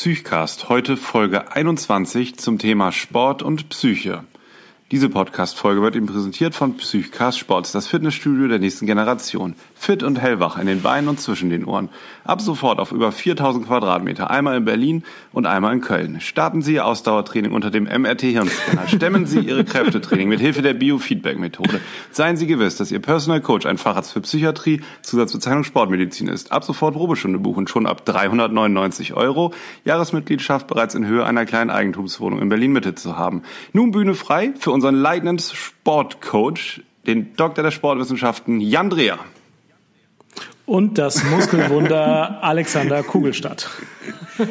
Psychcast, heute Folge 21 zum Thema Sport und Psyche. Diese Podcast-Folge wird Ihnen präsentiert von Psychcast Sports, das Fitnessstudio der nächsten Generation. Fit und hellwach in den Beinen und zwischen den Ohren. Ab sofort auf über 4000 Quadratmeter, einmal in Berlin und einmal in Köln. Starten Sie Ihr Ausdauertraining unter dem MRT-Hirnscanner. Stemmen Sie Ihre Kräftetraining mit Hilfe der Biofeedback-Methode. Seien Sie gewiss, dass Ihr Personal Coach ein Facharzt für Psychiatrie, Zusatzbezeichnung Sportmedizin ist. Ab sofort Probestunde buchen, schon ab 399 Euro. Jahresmitgliedschaft bereits in Höhe einer kleinen Eigentumswohnung in Berlin-Mitte zu haben. Nun Bühne frei für unseren leitenden Sportcoach, den Doktor der Sportwissenschaften, Jan Dreher. Und das Muskelwunder Alexander Kugelstadt.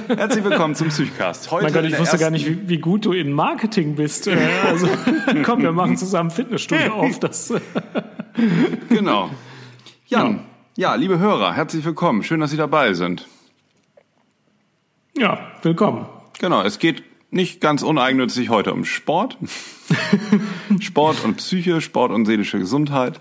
Herzlich willkommen zum Psychcast. Heute mein Gott, ich wusste gar nicht, wie, wie, gut du in Marketing bist. Äh, also komm, wir machen zusammen Fitnessstudio auf. Das genau. Jan, ja. ja, liebe Hörer, herzlich willkommen. Schön, dass Sie dabei sind. Ja, willkommen. Genau, es geht nicht ganz uneigennützig heute um Sport. Sport und Psyche, Sport und seelische Gesundheit.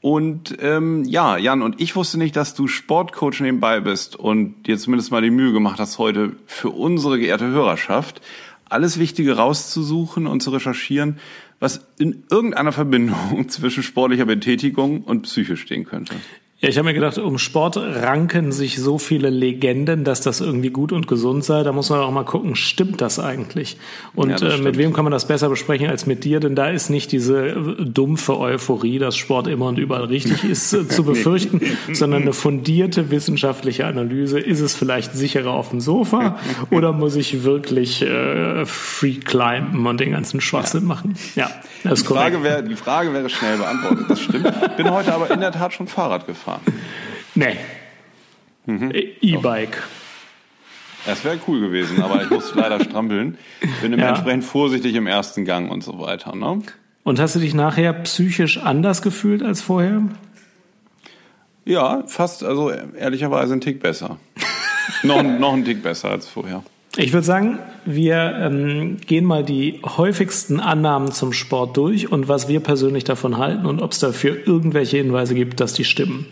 Und ähm, ja, Jan, und ich wusste nicht, dass du Sportcoach nebenbei bist und dir zumindest mal die Mühe gemacht hast, heute für unsere geehrte Hörerschaft alles Wichtige rauszusuchen und zu recherchieren, was in irgendeiner Verbindung zwischen sportlicher Betätigung und Psyche stehen könnte. Ja, ich habe mir gedacht, um Sport ranken sich so viele Legenden, dass das irgendwie gut und gesund sei. Da muss man auch mal gucken, stimmt das eigentlich? Und ja, äh, mit wem kann man das besser besprechen als mit dir? Denn da ist nicht diese äh, dumpfe Euphorie, dass Sport immer und überall richtig ist, äh, zu befürchten, sondern eine fundierte wissenschaftliche Analyse. Ist es vielleicht sicherer auf dem Sofa oder muss ich wirklich äh, free climben und den ganzen Schwachsinn ja. machen? Ja, das ist die Frage, wäre, die Frage wäre schnell beantwortet, das stimmt. Bin heute aber in der Tat schon Fahrrad gefahren fahren? Nee. Mhm. E-Bike. Das wäre cool gewesen, aber ich muss leider strampeln. Bin ja. entsprechend vorsichtig im ersten Gang und so weiter. Ne? Und hast du dich nachher psychisch anders gefühlt als vorher? Ja, fast, also ehrlicherweise ein Tick besser. noch, noch ein Tick besser als vorher. Ich würde sagen, wir ähm, gehen mal die häufigsten Annahmen zum Sport durch und was wir persönlich davon halten und ob es dafür irgendwelche Hinweise gibt, dass die stimmen.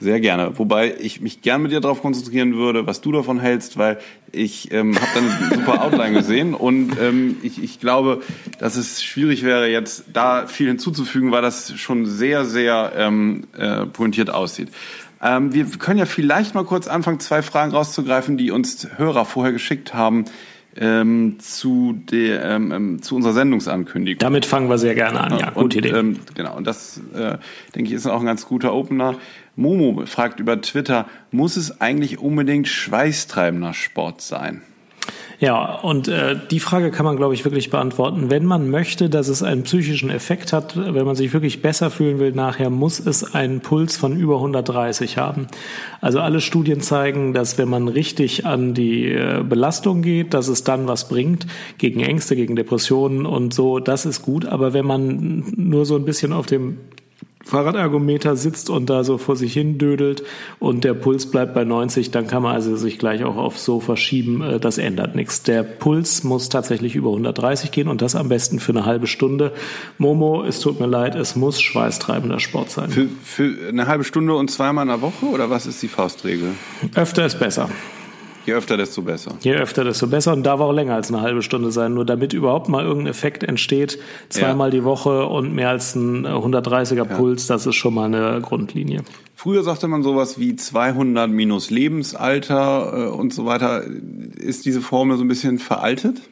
Sehr gerne. Wobei ich mich gern mit dir darauf konzentrieren würde, was du davon hältst, weil ich ähm, habe dann super Outline gesehen und ähm, ich, ich glaube, dass es schwierig wäre, jetzt da viel hinzuzufügen, weil das schon sehr, sehr ähm, äh, pointiert aussieht. Ähm, wir können ja vielleicht mal kurz anfangen, zwei Fragen rauszugreifen, die uns Hörer vorher geschickt haben. Ähm, zu, der, ähm, ähm zu unserer Sendungsankündigung. Damit fangen wir sehr gerne an, ja, und, gute Idee. Ähm, genau, und das, äh, denke ich, ist auch ein ganz guter Opener. Momo fragt über Twitter, muss es eigentlich unbedingt schweißtreibender Sport sein? Ja, und äh, die Frage kann man, glaube ich, wirklich beantworten. Wenn man möchte, dass es einen psychischen Effekt hat, wenn man sich wirklich besser fühlen will nachher, muss es einen Puls von über 130 haben. Also alle Studien zeigen, dass wenn man richtig an die äh, Belastung geht, dass es dann was bringt gegen Ängste, gegen Depressionen und so. Das ist gut. Aber wenn man nur so ein bisschen auf dem Fahrradergometer sitzt und da so vor sich hin dödelt und der Puls bleibt bei 90, dann kann man also sich gleich auch aufs Sofa schieben. Äh, das ändert nichts. Der Puls muss tatsächlich über 130 gehen und das am besten für eine halbe Stunde. Momo, es tut mir leid, es muss schweißtreibender Sport sein. Für, für eine halbe Stunde und zweimal in der Woche oder was ist die Faustregel? Öfter ist besser. Je öfter, desto besser. Je öfter, desto besser und darf auch länger als eine halbe Stunde sein. Nur damit überhaupt mal irgendein Effekt entsteht, zweimal ja. die Woche und mehr als ein 130er ja. Puls, das ist schon mal eine Grundlinie. Früher sagte man sowas wie 200 minus Lebensalter äh, und so weiter. Ist diese Formel so ein bisschen veraltet?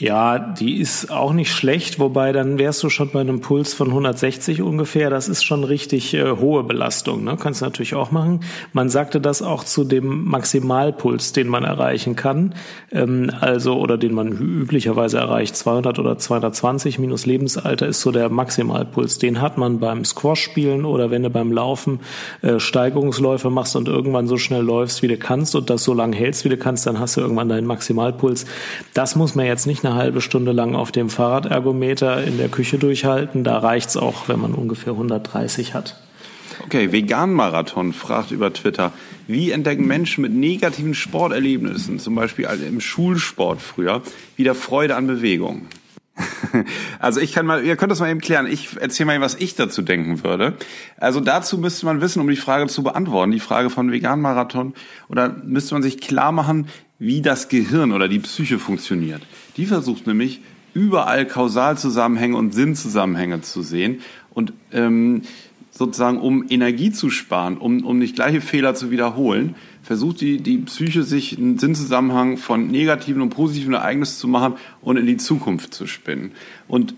Ja, die ist auch nicht schlecht, wobei dann wärst du schon bei einem Puls von 160 ungefähr. Das ist schon richtig äh, hohe Belastung. Ne? Kannst du natürlich auch machen. Man sagte das auch zu dem Maximalpuls, den man erreichen kann, ähm, also oder den man üblicherweise erreicht. 200 oder 220 minus Lebensalter ist so der Maximalpuls. Den hat man beim Squash-Spielen oder wenn du beim Laufen äh, Steigerungsläufe machst und irgendwann so schnell läufst, wie du kannst und das so lange hältst, wie du kannst, dann hast du irgendwann deinen Maximalpuls. Das muss man jetzt nicht nach eine halbe Stunde lang auf dem Fahrradergometer in der Küche durchhalten. Da reicht's auch, wenn man ungefähr 130 hat. Okay, Vegan-Marathon fragt über Twitter, wie entdecken Menschen mit negativen Sporterlebnissen, zum Beispiel im Schulsport früher, wieder Freude an Bewegung? Also ich kann mal, ihr könnt das mal eben klären. Ich erzähle mal, was ich dazu denken würde. Also dazu müsste man wissen, um die Frage zu beantworten, die Frage von Vegan-Marathon, oder müsste man sich klar machen, wie das Gehirn oder die Psyche funktioniert. Die versucht nämlich überall Kausalzusammenhänge und Sinnzusammenhänge zu sehen und ähm, sozusagen um Energie zu sparen, um, um nicht gleiche Fehler zu wiederholen, versucht die, die Psyche sich einen Sinnzusammenhang von negativen und positiven Ereignissen zu machen und in die Zukunft zu spinnen. Und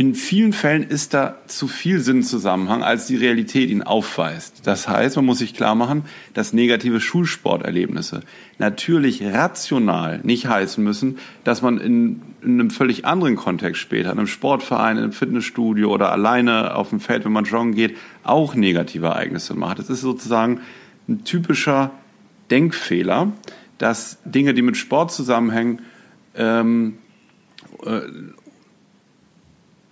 in vielen Fällen ist da zu viel Sinnzusammenhang, als die Realität ihn aufweist. Das heißt, man muss sich klar machen, dass negative Schulsporterlebnisse natürlich rational nicht heißen müssen, dass man in, in einem völlig anderen Kontext später, in einem Sportverein, in einem Fitnessstudio oder alleine auf dem Feld, wenn man joggen geht, auch negative Ereignisse macht. Es ist sozusagen ein typischer Denkfehler, dass Dinge, die mit Sport zusammenhängen, ähm, äh,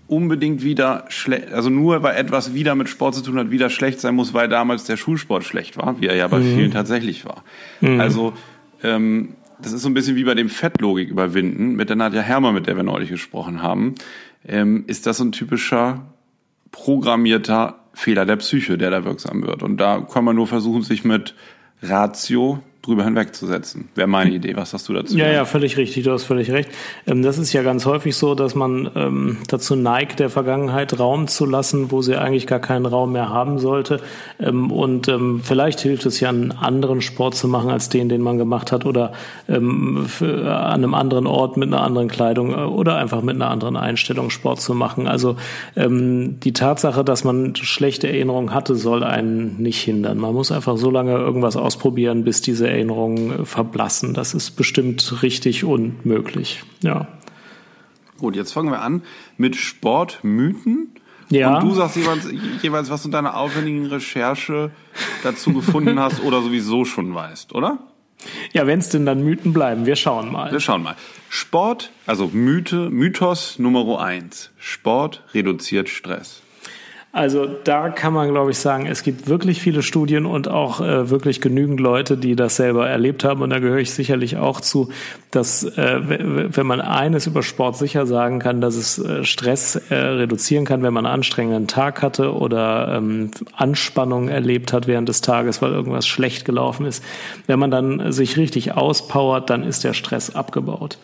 unbedingt wieder schlecht, also nur weil etwas wieder mit Sport zu tun hat, wieder schlecht sein muss, weil damals der Schulsport schlecht war, wie er ja bei mhm. vielen tatsächlich war. Mhm. Also ähm, das ist so ein bisschen wie bei dem Fettlogik überwinden mit der Nadja Hermer, mit der wir neulich gesprochen haben. Ähm, ist das so ein typischer programmierter Fehler der Psyche, der da wirksam wird. Und da kann man nur versuchen, sich mit Ratio drüber hinwegzusetzen. Wäre meine Idee. Was hast du dazu? Ja, ja, völlig richtig. Du hast völlig recht. Ähm, das ist ja ganz häufig so, dass man ähm, dazu neigt, der Vergangenheit Raum zu lassen, wo sie eigentlich gar keinen Raum mehr haben sollte. Ähm, und vielleicht hilft es ja, einen anderen Sport zu machen als den, den man gemacht hat, oder an einem anderen Ort mit einer anderen Kleidung äh, oder einfach mit einer anderen Einstellung Sport zu machen. Also die Tatsache, dass man schlechte Erinnerungen hatte, soll einen nicht hindern. Man muss einfach so lange irgendwas ausprobieren, bis diese Erinnerungen verblassen. Das ist bestimmt richtig und möglich. Ja. Gut, jetzt fangen wir an mit Sportmythen. Ja. Und du sagst jeweils, jeweils, was du in deiner aufwendigen Recherche dazu gefunden hast oder sowieso schon weißt, oder? Ja, wenn es denn dann Mythen bleiben, wir schauen mal. Wir schauen mal. Sport, also Mythe, Mythos Nummer eins. Sport reduziert Stress. Also da kann man, glaube ich, sagen, es gibt wirklich viele Studien und auch äh, wirklich genügend Leute, die das selber erlebt haben. Und da gehöre ich sicherlich auch zu, dass äh, wenn man eines über Sport sicher sagen kann, dass es äh, Stress äh, reduzieren kann, wenn man einen anstrengenden Tag hatte oder ähm, Anspannung erlebt hat während des Tages, weil irgendwas schlecht gelaufen ist. Wenn man dann sich richtig auspowert, dann ist der Stress abgebaut.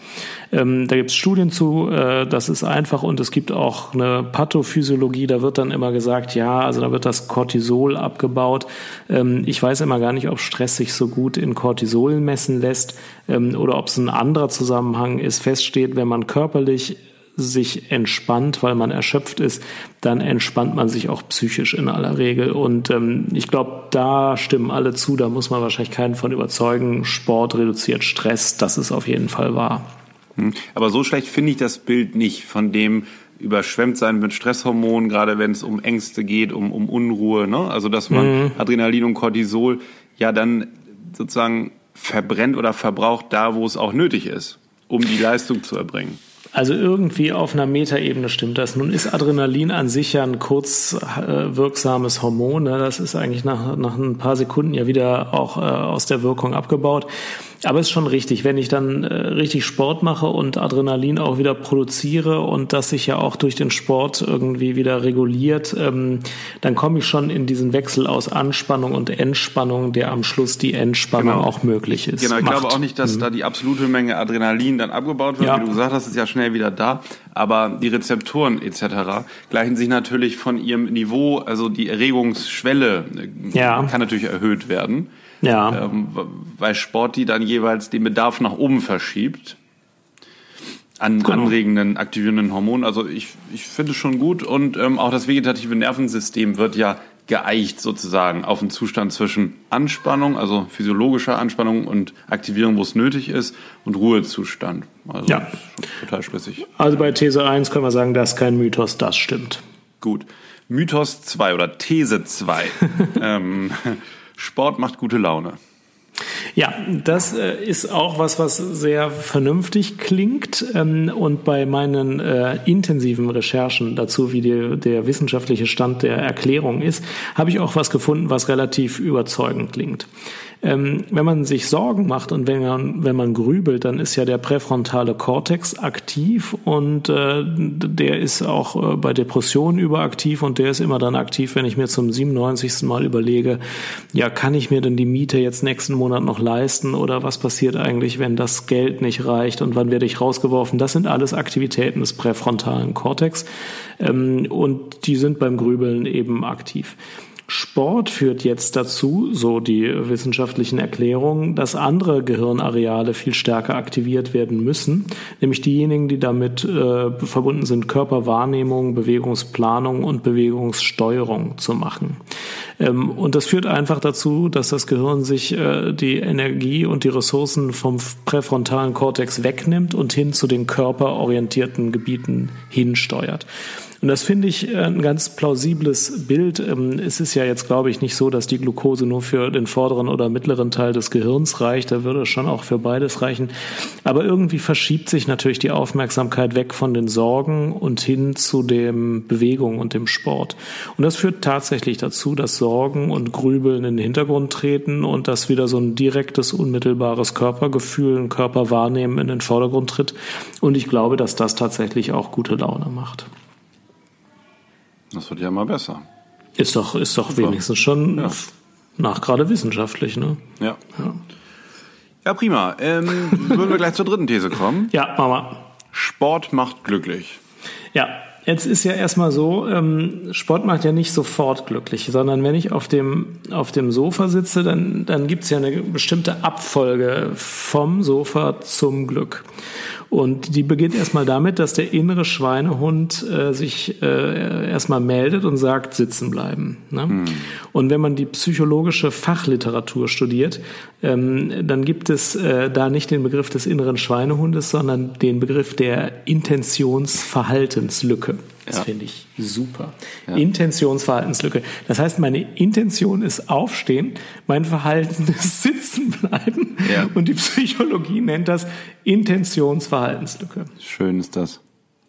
Ähm, da gibt es Studien zu, äh, das ist einfach und es gibt auch eine Pathophysiologie, da wird dann immer gesagt, ja, also da wird das Cortisol abgebaut. Ähm, ich weiß immer gar nicht, ob Stress sich so gut in Cortisol messen lässt ähm, oder ob es ein anderer Zusammenhang ist. Feststeht, wenn man körperlich sich entspannt, weil man erschöpft ist, dann entspannt man sich auch psychisch in aller Regel. Und ähm, ich glaube, da stimmen alle zu, da muss man wahrscheinlich keinen von überzeugen. Sport reduziert Stress, das ist auf jeden Fall wahr. Hm. Aber so schlecht finde ich das Bild nicht von dem überschwemmt sein mit Stresshormonen, gerade wenn es um Ängste geht, um, um Unruhe. Ne? Also dass man mhm. Adrenalin und Cortisol ja dann sozusagen verbrennt oder verbraucht da, wo es auch nötig ist, um die Leistung zu erbringen. Also irgendwie auf einer Metaebene stimmt das. Nun ist Adrenalin an sich ja ein kurz äh, wirksames Hormon. Ne? Das ist eigentlich nach, nach ein paar Sekunden ja wieder auch äh, aus der Wirkung abgebaut. Aber es ist schon richtig, wenn ich dann äh, richtig Sport mache und Adrenalin auch wieder produziere und das sich ja auch durch den Sport irgendwie wieder reguliert, ähm, dann komme ich schon in diesen Wechsel aus Anspannung und Entspannung, der am Schluss die Entspannung genau. auch möglich ist. Genau, ich macht. glaube auch nicht, dass mhm. da die absolute Menge Adrenalin dann abgebaut wird. Ja. Wie du gesagt hast, ist ja schnell wieder da. Aber die Rezeptoren etc. gleichen sich natürlich von ihrem Niveau, also die Erregungsschwelle äh, ja. kann natürlich erhöht werden. Ja. Ähm, weil Sport die dann jeweils den Bedarf nach oben verschiebt. An genau. anregenden, aktivierenden Hormonen. Also ich, ich finde es schon gut. Und ähm, auch das vegetative Nervensystem wird ja geeicht sozusagen auf einen Zustand zwischen Anspannung, also physiologischer Anspannung und Aktivierung, wo es nötig ist, und Ruhezustand. Also ja. total schlüssig. Also bei These 1 können wir sagen, das ist kein Mythos, das stimmt. Gut. Mythos 2 oder These 2. ähm, Sport macht gute Laune. Ja, das äh, ist auch was, was sehr vernünftig klingt. Ähm, und bei meinen äh, intensiven Recherchen dazu, wie die, der wissenschaftliche Stand der Erklärung ist, habe ich auch was gefunden, was relativ überzeugend klingt. Ähm, wenn man sich Sorgen macht und wenn man, wenn man grübelt, dann ist ja der präfrontale Kortex aktiv und äh, der ist auch äh, bei Depressionen überaktiv und der ist immer dann aktiv, wenn ich mir zum 97. Mal überlege, ja, kann ich mir denn die Miete jetzt nächsten Monat noch leisten oder was passiert eigentlich, wenn das Geld nicht reicht und wann werde ich rausgeworfen? Das sind alles Aktivitäten des präfrontalen Kortex ähm, und die sind beim Grübeln eben aktiv. Sport führt jetzt dazu, so die wissenschaftlichen Erklärungen, dass andere Gehirnareale viel stärker aktiviert werden müssen, nämlich diejenigen, die damit äh, verbunden sind, Körperwahrnehmung, Bewegungsplanung und Bewegungssteuerung zu machen. Ähm, und das führt einfach dazu, dass das Gehirn sich äh, die Energie und die Ressourcen vom präfrontalen Kortex wegnimmt und hin zu den körperorientierten Gebieten hinsteuert. Und das finde ich äh, ein ganz plausibles Bild. Ähm, es ist ja jetzt, glaube ich, nicht so, dass die Glucose nur für den vorderen oder mittleren Teil des Gehirns reicht. Da würde es schon auch für beides reichen. Aber irgendwie verschiebt sich natürlich die Aufmerksamkeit weg von den Sorgen und hin zu dem Bewegung und dem Sport. Und das führt tatsächlich dazu, dass Sorgen und Grübeln in den Hintergrund treten und dass wieder so ein direktes, unmittelbares Körpergefühl, ein Körperwahrnehmen in den Vordergrund tritt. Und ich glaube, dass das tatsächlich auch gute Laune macht. Das wird ja immer besser. Ist doch, ist doch wenigstens schon ja. nach gerade wissenschaftlich, ne? Ja. Ja, ja prima. Ähm, würden wir gleich zur dritten These kommen? Ja, Mama. Sport macht glücklich. Ja, Jetzt ist ja erstmal so, ähm, Sport macht ja nicht sofort glücklich, sondern wenn ich auf dem, auf dem Sofa sitze, dann, dann gibt's ja eine bestimmte Abfolge vom Sofa zum Glück. Und die beginnt erstmal damit, dass der innere Schweinehund äh, sich äh, erstmal meldet und sagt, sitzen bleiben. Ne? Mhm. Und wenn man die psychologische Fachliteratur studiert, ähm, dann gibt es äh, da nicht den Begriff des inneren Schweinehundes, sondern den Begriff der Intentionsverhaltenslücke. Das ja. finde ich super. Ja. Intentionsverhaltenslücke. Das heißt, meine Intention ist aufstehen, mein Verhalten ist sitzen bleiben. Ja. Und die Psychologie nennt das Intentionsverhaltenslücke. Schön ist das.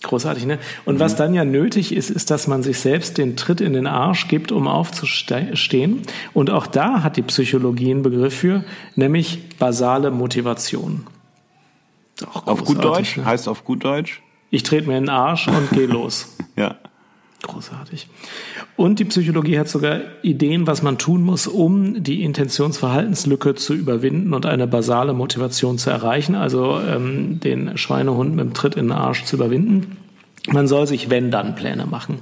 Großartig, ne? Und mhm. was dann ja nötig ist, ist, dass man sich selbst den Tritt in den Arsch gibt, um aufzustehen. Und auch da hat die Psychologie einen Begriff für, nämlich basale Motivation. Auf gut Deutsch ne? heißt auf gut Deutsch? Ich trete mir in den Arsch und gehe los. ja. Großartig. Und die Psychologie hat sogar Ideen, was man tun muss, um die Intentionsverhaltenslücke zu überwinden und eine basale Motivation zu erreichen, also ähm, den Schweinehund mit dem Tritt in den Arsch zu überwinden. Man soll sich wenn-dann-Pläne machen.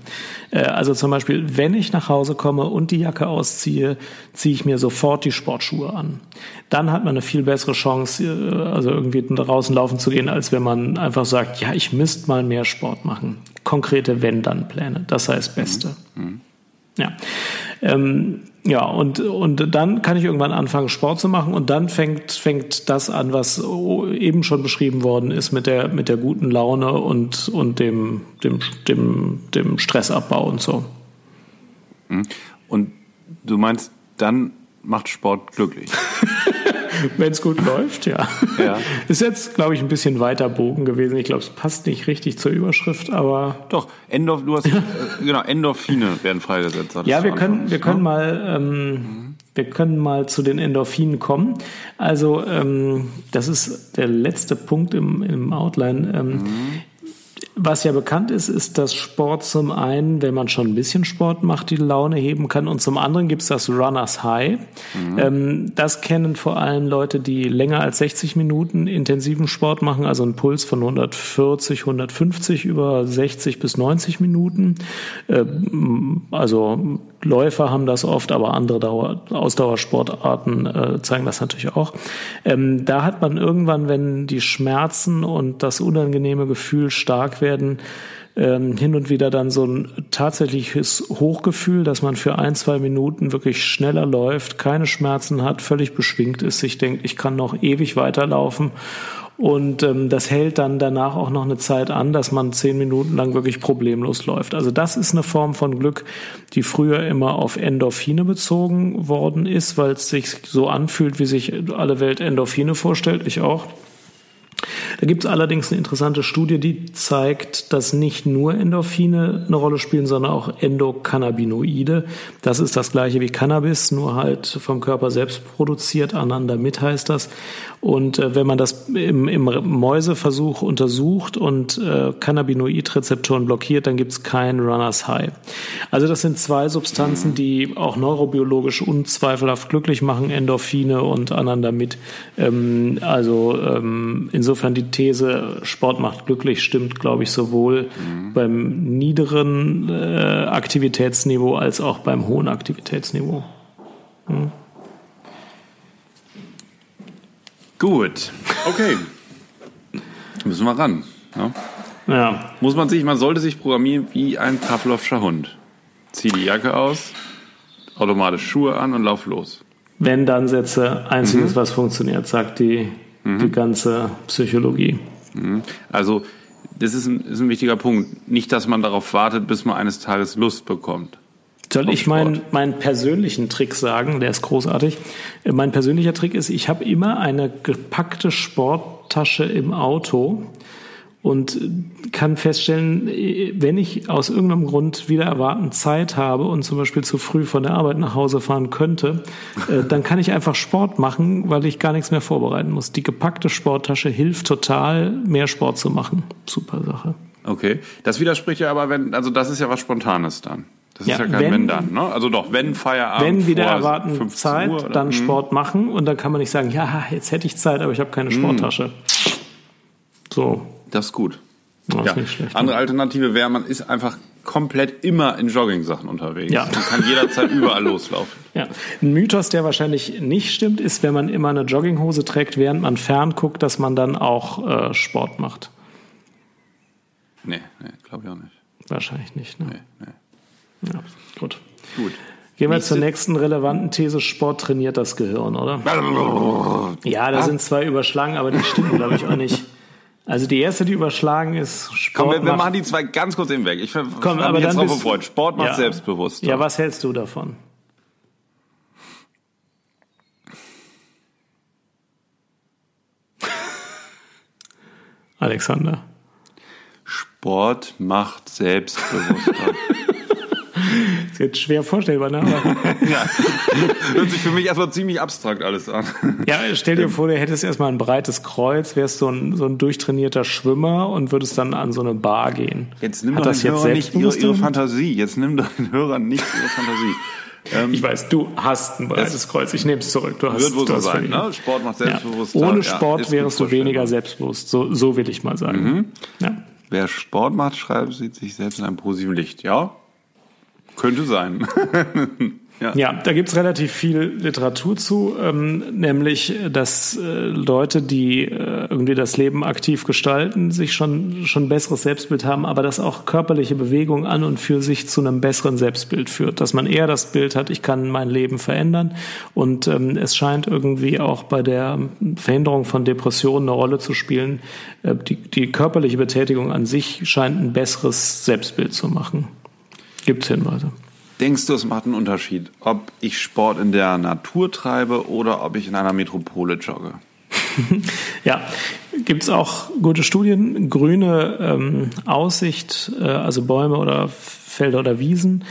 Äh, also zum Beispiel, wenn ich nach Hause komme und die Jacke ausziehe, ziehe ich mir sofort die Sportschuhe an. Dann hat man eine viel bessere Chance, äh, also irgendwie draußen laufen zu gehen, als wenn man einfach sagt, ja, ich müsste mal mehr Sport machen. Konkrete wenn-dann-Pläne, das sei das Beste. Mhm. mhm. Ja. Ähm, ja, und, und dann kann ich irgendwann anfangen, Sport zu machen und dann fängt, fängt das an, was eben schon beschrieben worden ist mit der, mit der guten Laune und, und dem, dem, dem, dem Stressabbau und so. Mhm. Und du meinst, dann macht Sport glücklich. Wenn es gut läuft, ja. ja. Ist jetzt, glaube ich, ein bisschen weiter Bogen gewesen. Ich glaube, es passt nicht richtig zur Überschrift, aber. Doch, Endorf, du hast, äh, genau, Endorphine werden freigesetzt. Ja, wir können, wir können mal, ähm, mhm. wir können mal zu den Endorphinen kommen. Also, ähm, das ist der letzte Punkt im, im Outline. Ähm, mhm. Was ja bekannt ist, ist, dass Sport zum einen, wenn man schon ein bisschen Sport macht, die Laune heben kann und zum anderen gibt es das Runners High. Mhm. Ähm, das kennen vor allem Leute, die länger als 60 Minuten intensiven Sport machen, also einen Puls von 140, 150 über 60 bis 90 Minuten. Äh, also Läufer haben das oft, aber andere Dauer, Ausdauersportarten äh, zeigen das natürlich auch. Ähm, da hat man irgendwann, wenn die Schmerzen und das unangenehme Gefühl stark werden, ähm, hin und wieder dann so ein tatsächliches Hochgefühl, dass man für ein, zwei Minuten wirklich schneller läuft, keine Schmerzen hat, völlig beschwingt ist, sich denkt, ich kann noch ewig weiterlaufen und ähm, das hält dann danach auch noch eine Zeit an, dass man zehn Minuten lang wirklich problemlos läuft. Also das ist eine Form von Glück, die früher immer auf Endorphine bezogen worden ist, weil es sich so anfühlt, wie sich alle Welt Endorphine vorstellt. Ich auch. Da gibt es allerdings eine interessante Studie, die zeigt, dass nicht nur Endorphine eine Rolle spielen, sondern auch Endokannabinoide. Das ist das gleiche wie Cannabis, nur halt vom Körper selbst produziert, Anandamid heißt das. Und äh, wenn man das im, im Mäuseversuch untersucht und äh, Cannabinoidrezeptoren blockiert, dann gibt es kein Runners High. Also das sind zwei Substanzen, die auch neurobiologisch unzweifelhaft glücklich machen, Endorphine und Anandamid. Ähm, also ähm, insofern die These, Sport macht glücklich, stimmt, glaube ich, sowohl mhm. beim niederen äh, Aktivitätsniveau als auch beim hohen Aktivitätsniveau. Mhm. Gut, okay. Müssen wir ran. Ja? ja. Muss man sich, man sollte sich programmieren wie ein Pavlovscher Hund. Zieh die Jacke aus, automatisch Schuhe an und lauf los. Wenn dann Sätze, einziges, mhm. was funktioniert, sagt die, mhm. die ganze Psychologie. Mhm. Also, das ist ein, ist ein wichtiger Punkt. Nicht, dass man darauf wartet, bis man eines Tages Lust bekommt. Soll ich meinen, meinen persönlichen Trick sagen? Der ist großartig. Mein persönlicher Trick ist, ich habe immer eine gepackte Sporttasche im Auto und kann feststellen, wenn ich aus irgendeinem Grund wieder erwarten Zeit habe und zum Beispiel zu früh von der Arbeit nach Hause fahren könnte, äh, dann kann ich einfach Sport machen, weil ich gar nichts mehr vorbereiten muss. Die gepackte Sporttasche hilft total, mehr Sport zu machen. Super Sache. Okay, das widerspricht ja aber, wenn, also das ist ja was Spontanes dann. Das ja, ist ja kein wenn, wenn, dann, ne? Also doch, wenn Feierabend. Wenn wieder erwarten Zeit, Uhr, dann hm. Sport machen und dann kann man nicht sagen, ja, jetzt hätte ich Zeit, aber ich habe keine hm. Sporttasche. So. Das ist gut. Das ja. Ist schlecht, Andere Alternative wäre, man ist einfach komplett immer in Jogging-Sachen unterwegs ja. und kann jederzeit überall loslaufen. Ja. Ein Mythos, der wahrscheinlich nicht stimmt, ist, wenn man immer eine Jogginghose trägt, während man fern guckt, dass man dann auch äh, Sport macht. Nee, nee glaube ich auch nicht. Wahrscheinlich nicht, ne? Nee, nee. Ja, gut. Gut. Gehen wir zur nächsten relevanten These. Sport trainiert das Gehirn, oder? Ja, da sind zwei überschlagen, aber die stimmen, glaube ich, auch nicht. Also die erste, die überschlagen ist Sport. Komm, wir, wir machen die zwei ganz kurz eben weg. Ich Komm, aber jetzt drauf gefreut. Sport macht ja. selbstbewusst. Ja, was hältst du davon? Alexander. Sport macht selbstbewusster. ist jetzt schwer vorstellbar, ne? ja. Hört sich für mich erstmal ziemlich abstrakt alles an. Ja, stell dir vor, du hättest erstmal ein breites Kreuz, wärst so ein, so ein durchtrainierter Schwimmer und würdest dann an so eine Bar gehen. Jetzt nimm Hat doch den Hörern nicht ihre, ihre Fantasie. Jetzt nimm doch den Hörern nicht ihre Fantasie. Ähm, ich weiß, du hast ein breites Kreuz. Ich nehme es zurück. Du hast, wird wohl so sein. Ne? Sport macht selbstbewusst. Ja. Ohne Sport ja, wärst du weniger selbstbewusst. So, so will ich mal sagen. Mhm. Ja. Wer Sport macht, schreibt, sieht sich selbst in einem positiven Licht. Ja, könnte sein. ja. ja, da gibt's relativ viel Literatur zu, ähm, nämlich, dass äh, Leute, die äh, irgendwie das Leben aktiv gestalten, sich schon schon besseres Selbstbild haben, aber dass auch körperliche Bewegung an und für sich zu einem besseren Selbstbild führt, dass man eher das Bild hat, ich kann mein Leben verändern und ähm, es scheint irgendwie auch bei der Verhinderung von Depressionen eine Rolle zu spielen. Äh, die, die körperliche Betätigung an sich scheint ein besseres Selbstbild zu machen. Gibt es Hinweise? Denkst du, es macht einen Unterschied, ob ich Sport in der Natur treibe oder ob ich in einer Metropole jogge? ja, gibt es auch gute Studien. Grüne ähm, Aussicht, äh, also Bäume oder Felder oder Wiesen,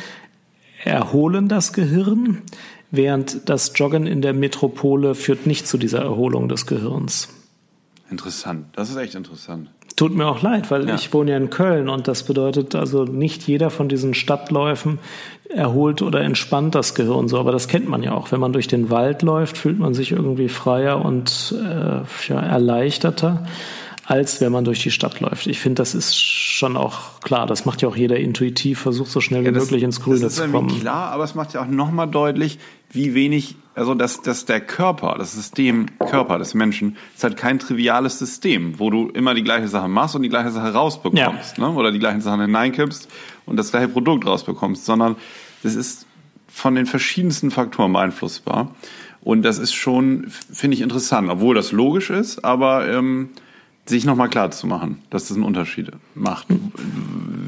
erholen das Gehirn, während das Joggen in der Metropole führt nicht zu dieser Erholung des Gehirns. Interessant, das ist echt interessant. Tut mir auch leid, weil ja. ich wohne ja in Köln und das bedeutet also nicht jeder von diesen Stadtläufen erholt oder entspannt das Gehirn so, aber das kennt man ja auch. Wenn man durch den Wald läuft, fühlt man sich irgendwie freier und äh, ja, erleichterter als wenn man durch die Stadt läuft. Ich finde, das ist schon auch klar. Das macht ja auch jeder intuitiv, versucht so schnell wie ja, das, möglich ins Grüne zu kommen. Das ist klar, aber es macht ja auch nochmal deutlich, wie wenig, also dass, dass der Körper, das System Körper des Menschen, ist halt kein triviales System, wo du immer die gleiche Sache machst und die gleiche Sache rausbekommst, ja. ne? oder die gleichen Sachen hineinkippst und das gleiche Produkt rausbekommst, sondern das ist von den verschiedensten Faktoren beeinflussbar. Und das ist schon, finde ich, interessant, obwohl das logisch ist, aber ähm, sich nochmal klar zu machen, dass das einen Unterschied macht,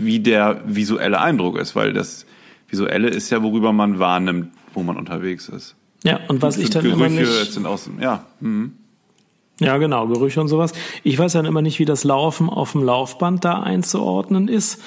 wie der visuelle Eindruck ist, weil das Visuelle ist ja, worüber man wahrnimmt, wo man unterwegs ist. Ja, und was ich dann Gerüche, immer nicht... sind aus, ja. Mhm. Ja, genau, Gerüche und sowas. Ich weiß dann immer nicht, wie das Laufen auf dem Laufband da einzuordnen ist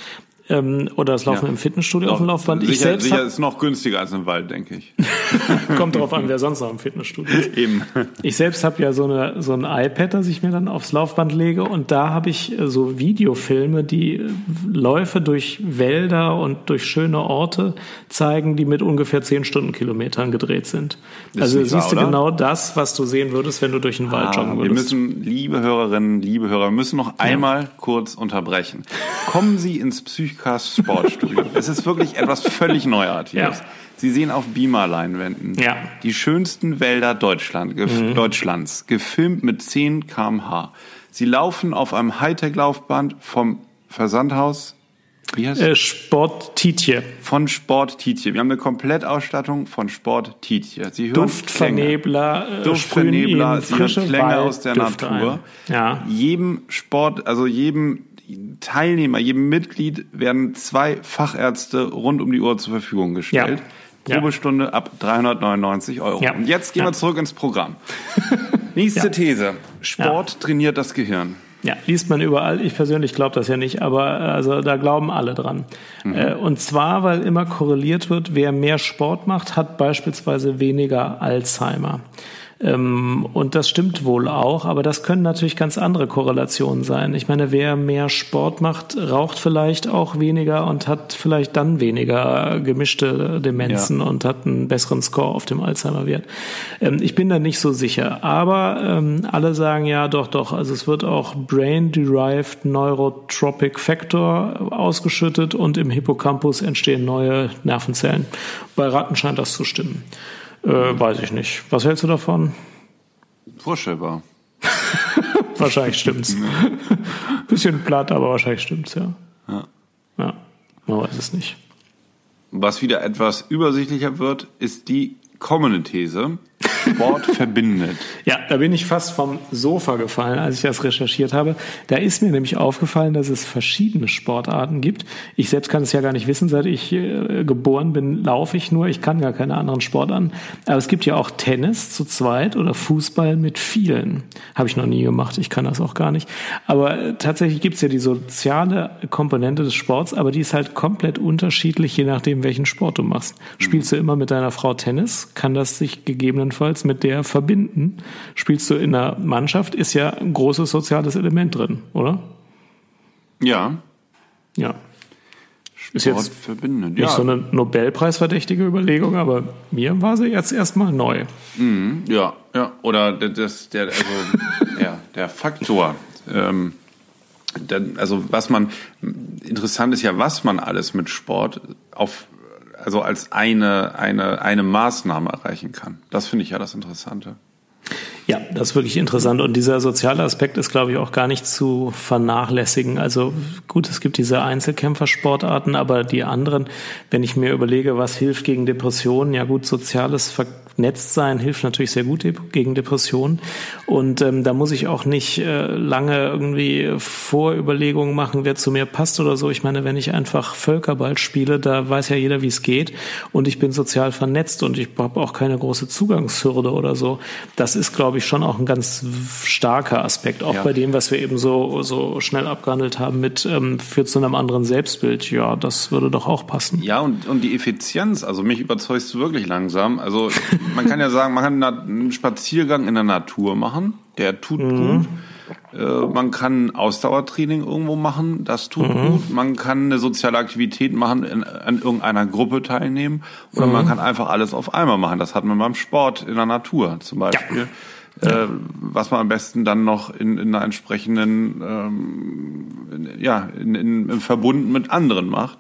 ähm, oder das Laufen ja. im Fitnessstudio auf dem Laufband. Sicher, ich selbst sicher ist noch günstiger als im Wald, denke ich. Kommt drauf an, wer sonst noch im Fitnessstudio ist. Eben. Ich selbst habe ja so, eine, so ein iPad, das ich mir dann aufs Laufband lege und da habe ich äh, so Videofilme, die äh, Läufe durch Wälder und durch schöne Orte zeigen, die mit ungefähr 10 Stundenkilometern gedreht sind. Ist also siehst wahr, du genau das, was du sehen würdest, wenn du durch den Wald ah, joggen würdest. Wir müssen, liebe Hörerinnen, liebe Hörer, müssen noch einmal ja. kurz unterbrechen. Kommen Sie ins Psych Podcast Sportstudio. es ist wirklich etwas völlig Neuartiges. Ja. Sie sehen auf Beamer-Leinwänden ja. die schönsten Wälder Deutschland, gef mhm. Deutschlands, gefilmt mit 10 kmh. Sie laufen auf einem Hightech-Laufband vom Versandhaus wie heißt äh, Sport Tietje. Von Sport Tietje. Wir haben eine Komplettausstattung von Sport Tietje. Sie hören Duftvernebler, äh, Duftvernebler, Sie hören Klänge Wald, aus der Düfte Natur. Ein. Ja. Jedem Sport, also jedem Teilnehmer, jedem Mitglied werden zwei Fachärzte rund um die Uhr zur Verfügung gestellt. Ja. Probestunde ja. ab 399 Euro. Ja. Und jetzt gehen wir zurück ins Programm. Nächste These. Sport trainiert das Gehirn. Ja, liest man überall. Ich persönlich glaube das ja nicht, aber äh, also da glauben alle dran. Mhm. Äh, und zwar, weil immer korreliert wird, wer mehr Sport macht, hat beispielsweise weniger Alzheimer. Ähm, und das stimmt wohl auch, aber das können natürlich ganz andere Korrelationen sein. Ich meine, wer mehr Sport macht, raucht vielleicht auch weniger und hat vielleicht dann weniger gemischte Demenzen ja. und hat einen besseren Score auf dem Alzheimer-Wert. Ähm, ich bin da nicht so sicher, aber ähm, alle sagen ja, doch, doch. Also es wird auch Brain-Derived Neurotropic Factor ausgeschüttet und im Hippocampus entstehen neue Nervenzellen. Bei Ratten scheint das zu stimmen. Äh, weiß ich nicht. Was hältst du davon? Vorstellbar. wahrscheinlich stimmt's. Bisschen platt, aber wahrscheinlich stimmt's, ja. Ja. Ja, man weiß es nicht. Was wieder etwas übersichtlicher wird, ist die kommende These. Sport verbindet. Ja, da bin ich fast vom Sofa gefallen, als ich das recherchiert habe. Da ist mir nämlich aufgefallen, dass es verschiedene Sportarten gibt. Ich selbst kann es ja gar nicht wissen, seit ich äh, geboren bin, laufe ich nur. Ich kann gar keine anderen Sportarten. Aber es gibt ja auch Tennis zu zweit oder Fußball mit vielen. Habe ich noch nie gemacht. Ich kann das auch gar nicht. Aber äh, tatsächlich gibt es ja die soziale Komponente des Sports, aber die ist halt komplett unterschiedlich, je nachdem, welchen Sport du machst. Spielst du immer mit deiner Frau Tennis, kann das sich gegebenenfalls jeweils mit der verbinden. Spielst du in einer Mannschaft, ist ja ein großes soziales Element drin, oder? Ja. Ja. Ist jetzt verbindet. nicht ja. so eine Nobelpreisverdächtige Überlegung, aber mir war sie jetzt erstmal neu. Mhm, ja, ja. Oder das, der, also, ja, der Faktor. Ähm, also was man interessant ist ja, was man alles mit Sport auf also als eine, eine, eine Maßnahme erreichen kann. Das finde ich ja das Interessante. Ja, das ist wirklich interessant. Und dieser soziale Aspekt ist, glaube ich, auch gar nicht zu vernachlässigen. Also gut, es gibt diese Einzelkämpfersportarten, aber die anderen, wenn ich mir überlege, was hilft gegen Depressionen, ja gut, soziales Ver Netzt sein hilft natürlich sehr gut gegen Depressionen. Und ähm, da muss ich auch nicht äh, lange irgendwie Vorüberlegungen machen, wer zu mir passt oder so. Ich meine, wenn ich einfach Völkerball spiele, da weiß ja jeder, wie es geht. Und ich bin sozial vernetzt und ich habe auch keine große Zugangshürde oder so. Das ist, glaube ich, schon auch ein ganz starker Aspekt. Auch ja. bei dem, was wir eben so, so schnell abgehandelt haben mit ähm, führt zu einem anderen Selbstbild. Ja, das würde doch auch passen. Ja, und, und die Effizienz, also mich überzeugst du wirklich langsam. Also man kann ja sagen, man kann einen Spaziergang in der Natur machen, der tut mhm. gut. Äh, man kann Ausdauertraining irgendwo machen, das tut mhm. gut. Man kann eine soziale Aktivität machen, in, an irgendeiner Gruppe teilnehmen. Oder mhm. man kann einfach alles auf einmal machen. Das hat man beim Sport in der Natur zum Beispiel. Ja. Äh, was man am besten dann noch in, in einer entsprechenden, ähm, in, ja, in, in, im Verbund mit anderen macht.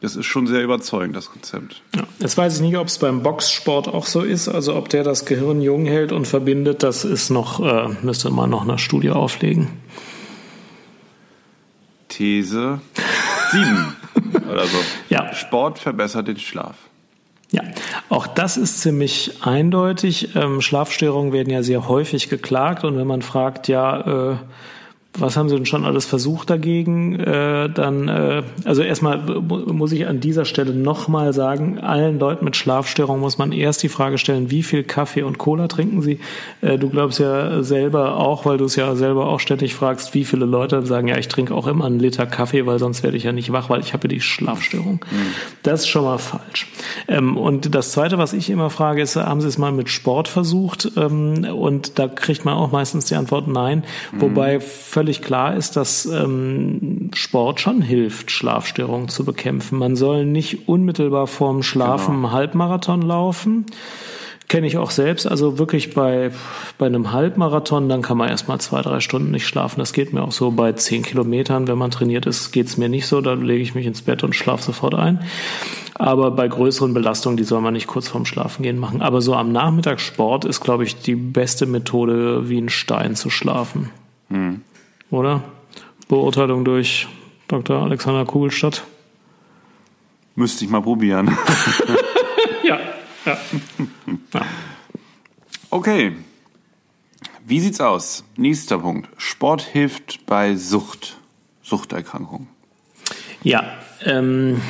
Das ist schon sehr überzeugend, das Konzept. Ja, jetzt weiß ich nicht, ob es beim Boxsport auch so ist, also ob der das Gehirn jung hält und verbindet, das ist noch, äh, müsste man noch eine Studie auflegen. These 7 oder so. Ja. Sport verbessert den Schlaf. Ja, auch das ist ziemlich eindeutig. Ähm, Schlafstörungen werden ja sehr häufig geklagt und wenn man fragt, ja, äh, was haben Sie denn schon alles versucht dagegen? Äh, dann, äh, also erstmal muss ich an dieser Stelle nochmal sagen, allen Leuten mit Schlafstörungen muss man erst die Frage stellen, wie viel Kaffee und Cola trinken sie? Äh, du glaubst ja selber auch, weil du es ja selber auch ständig fragst, wie viele Leute sagen, ja, ich trinke auch immer einen Liter Kaffee, weil sonst werde ich ja nicht wach, weil ich habe ja die Schlafstörung. Mhm. Das ist schon mal falsch. Ähm, und das Zweite, was ich immer frage, ist, haben Sie es mal mit Sport versucht? Ähm, und da kriegt man auch meistens die Antwort nein. Mhm. Wobei völlig klar ist, dass ähm, Sport schon hilft, Schlafstörungen zu bekämpfen. Man soll nicht unmittelbar vorm Schlafen genau. Halbmarathon laufen. Kenne ich auch selbst. Also wirklich bei, bei einem Halbmarathon, dann kann man erstmal zwei, drei Stunden nicht schlafen. Das geht mir auch so bei zehn Kilometern. Wenn man trainiert ist, geht's mir nicht so. Da lege ich mich ins Bett und schlafe sofort ein. Aber bei größeren Belastungen, die soll man nicht kurz vorm Schlafengehen machen. Aber so am Nachmittag Sport ist, glaube ich, die beste Methode, wie ein Stein zu schlafen. Hm. Oder? Beurteilung durch Dr. Alexander Kugelstadt. Müsste ich mal probieren. ja. Ja. ja. Okay. Wie sieht's aus? Nächster Punkt. Sport hilft bei Sucht, Suchterkrankungen. Ja, ähm,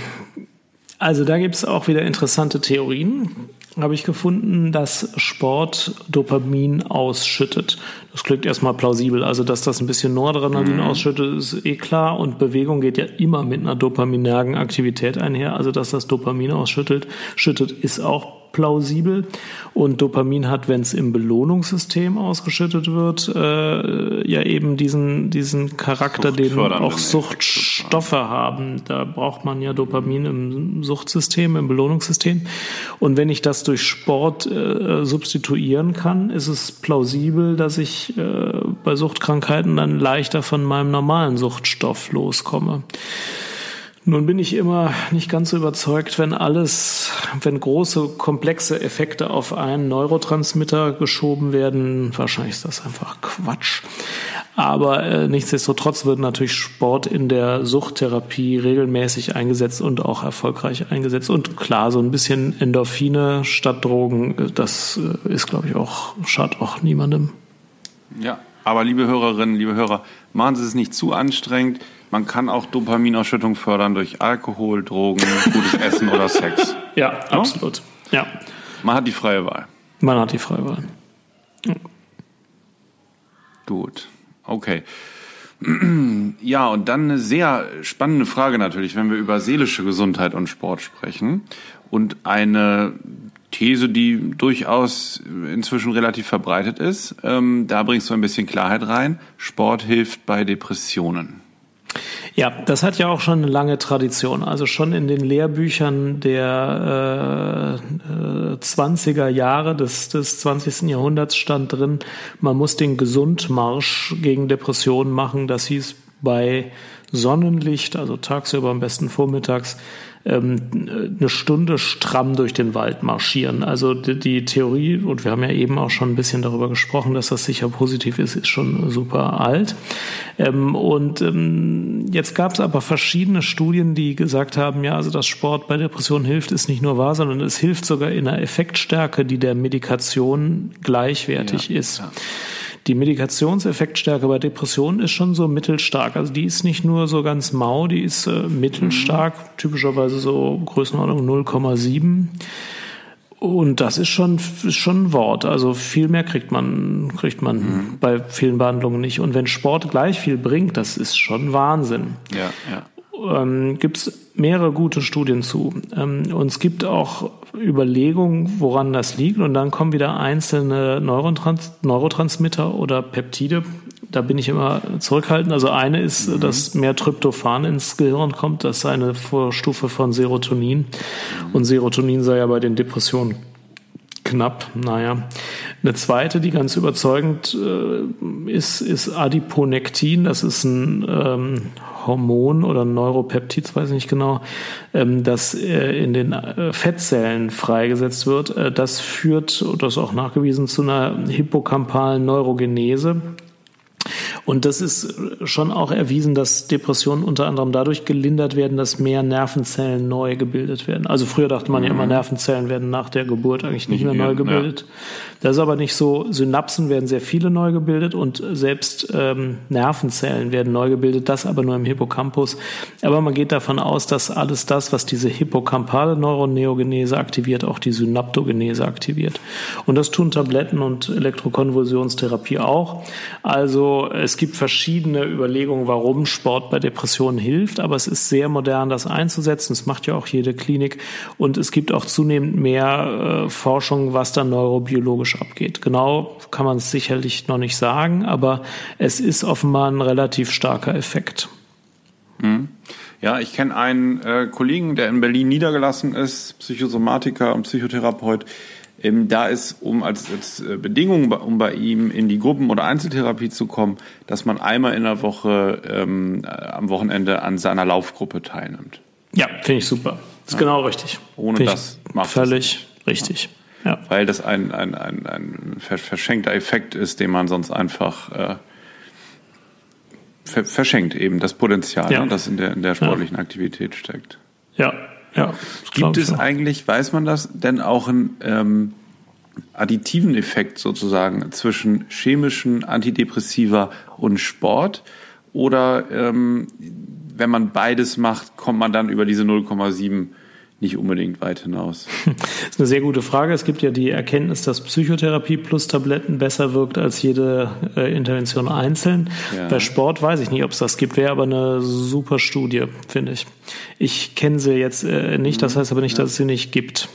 also da gibt's auch wieder interessante Theorien habe ich gefunden, dass Sport Dopamin ausschüttet. Das klingt erstmal plausibel. Also, dass das ein bisschen Noradrenalin mhm. ausschüttet, ist eh klar. Und Bewegung geht ja immer mit einer dopaminergen Aktivität einher. Also, dass das Dopamin ausschüttet, schüttet, ist auch plausibel. Und Dopamin hat, wenn es im Belohnungssystem ausgeschüttet wird, äh, ja eben diesen, diesen Charakter, den auch Suchtstoffe haben. Da braucht man ja Dopamin im Suchtsystem, im Belohnungssystem. Und wenn ich das durch Sport äh, substituieren kann, ist es plausibel, dass ich äh, bei Suchtkrankheiten dann leichter von meinem normalen Suchtstoff loskomme. Nun bin ich immer nicht ganz so überzeugt, wenn alles, wenn große, komplexe Effekte auf einen Neurotransmitter geschoben werden. Wahrscheinlich ist das einfach Quatsch. Aber äh, nichtsdestotrotz wird natürlich Sport in der Suchttherapie regelmäßig eingesetzt und auch erfolgreich eingesetzt. Und klar, so ein bisschen Endorphine statt Drogen, das äh, ist, glaube ich, auch, schadet auch niemandem. Ja, aber liebe Hörerinnen, liebe Hörer, machen Sie es nicht zu anstrengend man kann auch Dopaminausschüttung fördern durch Alkohol, Drogen, gutes Essen oder Sex. Ja, no? absolut. Ja. Man hat die freie Wahl. Man hat die freie Wahl. Ja. Gut. Okay. Ja, und dann eine sehr spannende Frage natürlich, wenn wir über seelische Gesundheit und Sport sprechen. Und eine These, die durchaus inzwischen relativ verbreitet ist. Ähm, da bringst du ein bisschen Klarheit rein. Sport hilft bei Depressionen. Ja, das hat ja auch schon eine lange Tradition. Also schon in den Lehrbüchern der äh, äh, 20er Jahre des, des 20. Jahrhunderts stand drin, man muss den Gesundmarsch gegen Depressionen machen. Das hieß bei Sonnenlicht, also tagsüber am besten vormittags, ähm, eine Stunde stramm durch den Wald marschieren. Also die, die, Theorie, und wir haben ja eben auch schon ein bisschen darüber gesprochen, dass das sicher positiv ist, ist schon super alt. Ähm, und ähm, jetzt gab es aber verschiedene Studien, die gesagt haben, ja, also dass Sport bei Depressionen hilft, ist nicht nur wahr, sondern es hilft sogar in einer Effektstärke, die der Medikation gleichwertig ja, ist. Ja. Die Medikationseffektstärke bei Depressionen ist schon so mittelstark. Also die ist nicht nur so ganz mau, die ist äh, mittelstark, mhm. typischerweise so Größenordnung 0,7. Und das ist schon, ist schon ein Wort. Also viel mehr kriegt man, kriegt man mhm. bei vielen Behandlungen nicht. Und wenn Sport gleich viel bringt, das ist schon Wahnsinn. Ja, ja ähm, gibt es mehrere gute Studien zu. Ähm, und es gibt auch Überlegungen, woran das liegt. Und dann kommen wieder einzelne Neurotrans Neurotransmitter oder Peptide. Da bin ich immer zurückhaltend. Also eine ist, mhm. dass mehr Tryptophan ins Gehirn kommt. Das ist eine Vorstufe von Serotonin. Und Serotonin sei ja bei den Depressionen knapp, naja. Eine zweite, die ganz überzeugend äh, ist, ist Adiponektin. Das ist ein ähm, Hormon oder Neuropeptid, weiß ich nicht genau, ähm, das äh, in den äh, Fettzellen freigesetzt wird. Äh, das führt, das ist auch nachgewiesen, zu einer hippocampalen Neurogenese. Und das ist schon auch erwiesen, dass Depressionen unter anderem dadurch gelindert werden, dass mehr Nervenzellen neu gebildet werden. Also früher dachte man mhm. ja immer, mhm. Nervenzellen werden nach der Geburt eigentlich nicht mehr neu gebildet. Ja. Das ist aber nicht so. Synapsen werden sehr viele neu gebildet und selbst ähm, Nervenzellen werden neu gebildet, das aber nur im Hippocampus. Aber man geht davon aus, dass alles das, was diese hippocampale Neuroneogenese aktiviert, auch die Synaptogenese aktiviert. Und das tun Tabletten und Elektrokonvulsionstherapie auch. Also es gibt verschiedene Überlegungen, warum Sport bei Depressionen hilft, aber es ist sehr modern, das einzusetzen. Das macht ja auch jede Klinik. Und es gibt auch zunehmend mehr äh, Forschung, was dann neurobiologisch abgeht. Genau kann man es sicherlich noch nicht sagen, aber es ist offenbar ein relativ starker Effekt. Mhm. Ja, ich kenne einen äh, Kollegen, der in Berlin niedergelassen ist, Psychosomatiker und Psychotherapeut. Ähm, da ist, um als, als äh, Bedingung, um bei ihm in die Gruppen- oder Einzeltherapie zu kommen, dass man einmal in der Woche ähm, äh, am Wochenende an seiner Laufgruppe teilnimmt. Ja, finde ich super. Das ist ja. genau richtig. Ohne find das macht Völlig das richtig. Ja. Weil das ein, ein, ein, ein verschenkter Effekt ist, den man sonst einfach äh, verschenkt eben das Potenzial, ja. ne, das in der, in der sportlichen ja. Aktivität steckt. Ja, ja. Gibt es eigentlich, weiß man das, denn auch einen ähm, additiven Effekt sozusagen zwischen chemischen Antidepressiva und Sport? Oder ähm, wenn man beides macht, kommt man dann über diese 0,7 nicht unbedingt weit hinaus? Das ist eine sehr gute Frage. Es gibt ja die Erkenntnis, dass Psychotherapie plus Tabletten besser wirkt als jede äh, Intervention einzeln. Ja. Bei Sport weiß ich nicht, ob es das gibt. Wäre aber eine super Studie, finde ich. Ich kenne sie jetzt äh, nicht, das heißt aber nicht, ja. dass es sie nicht gibt.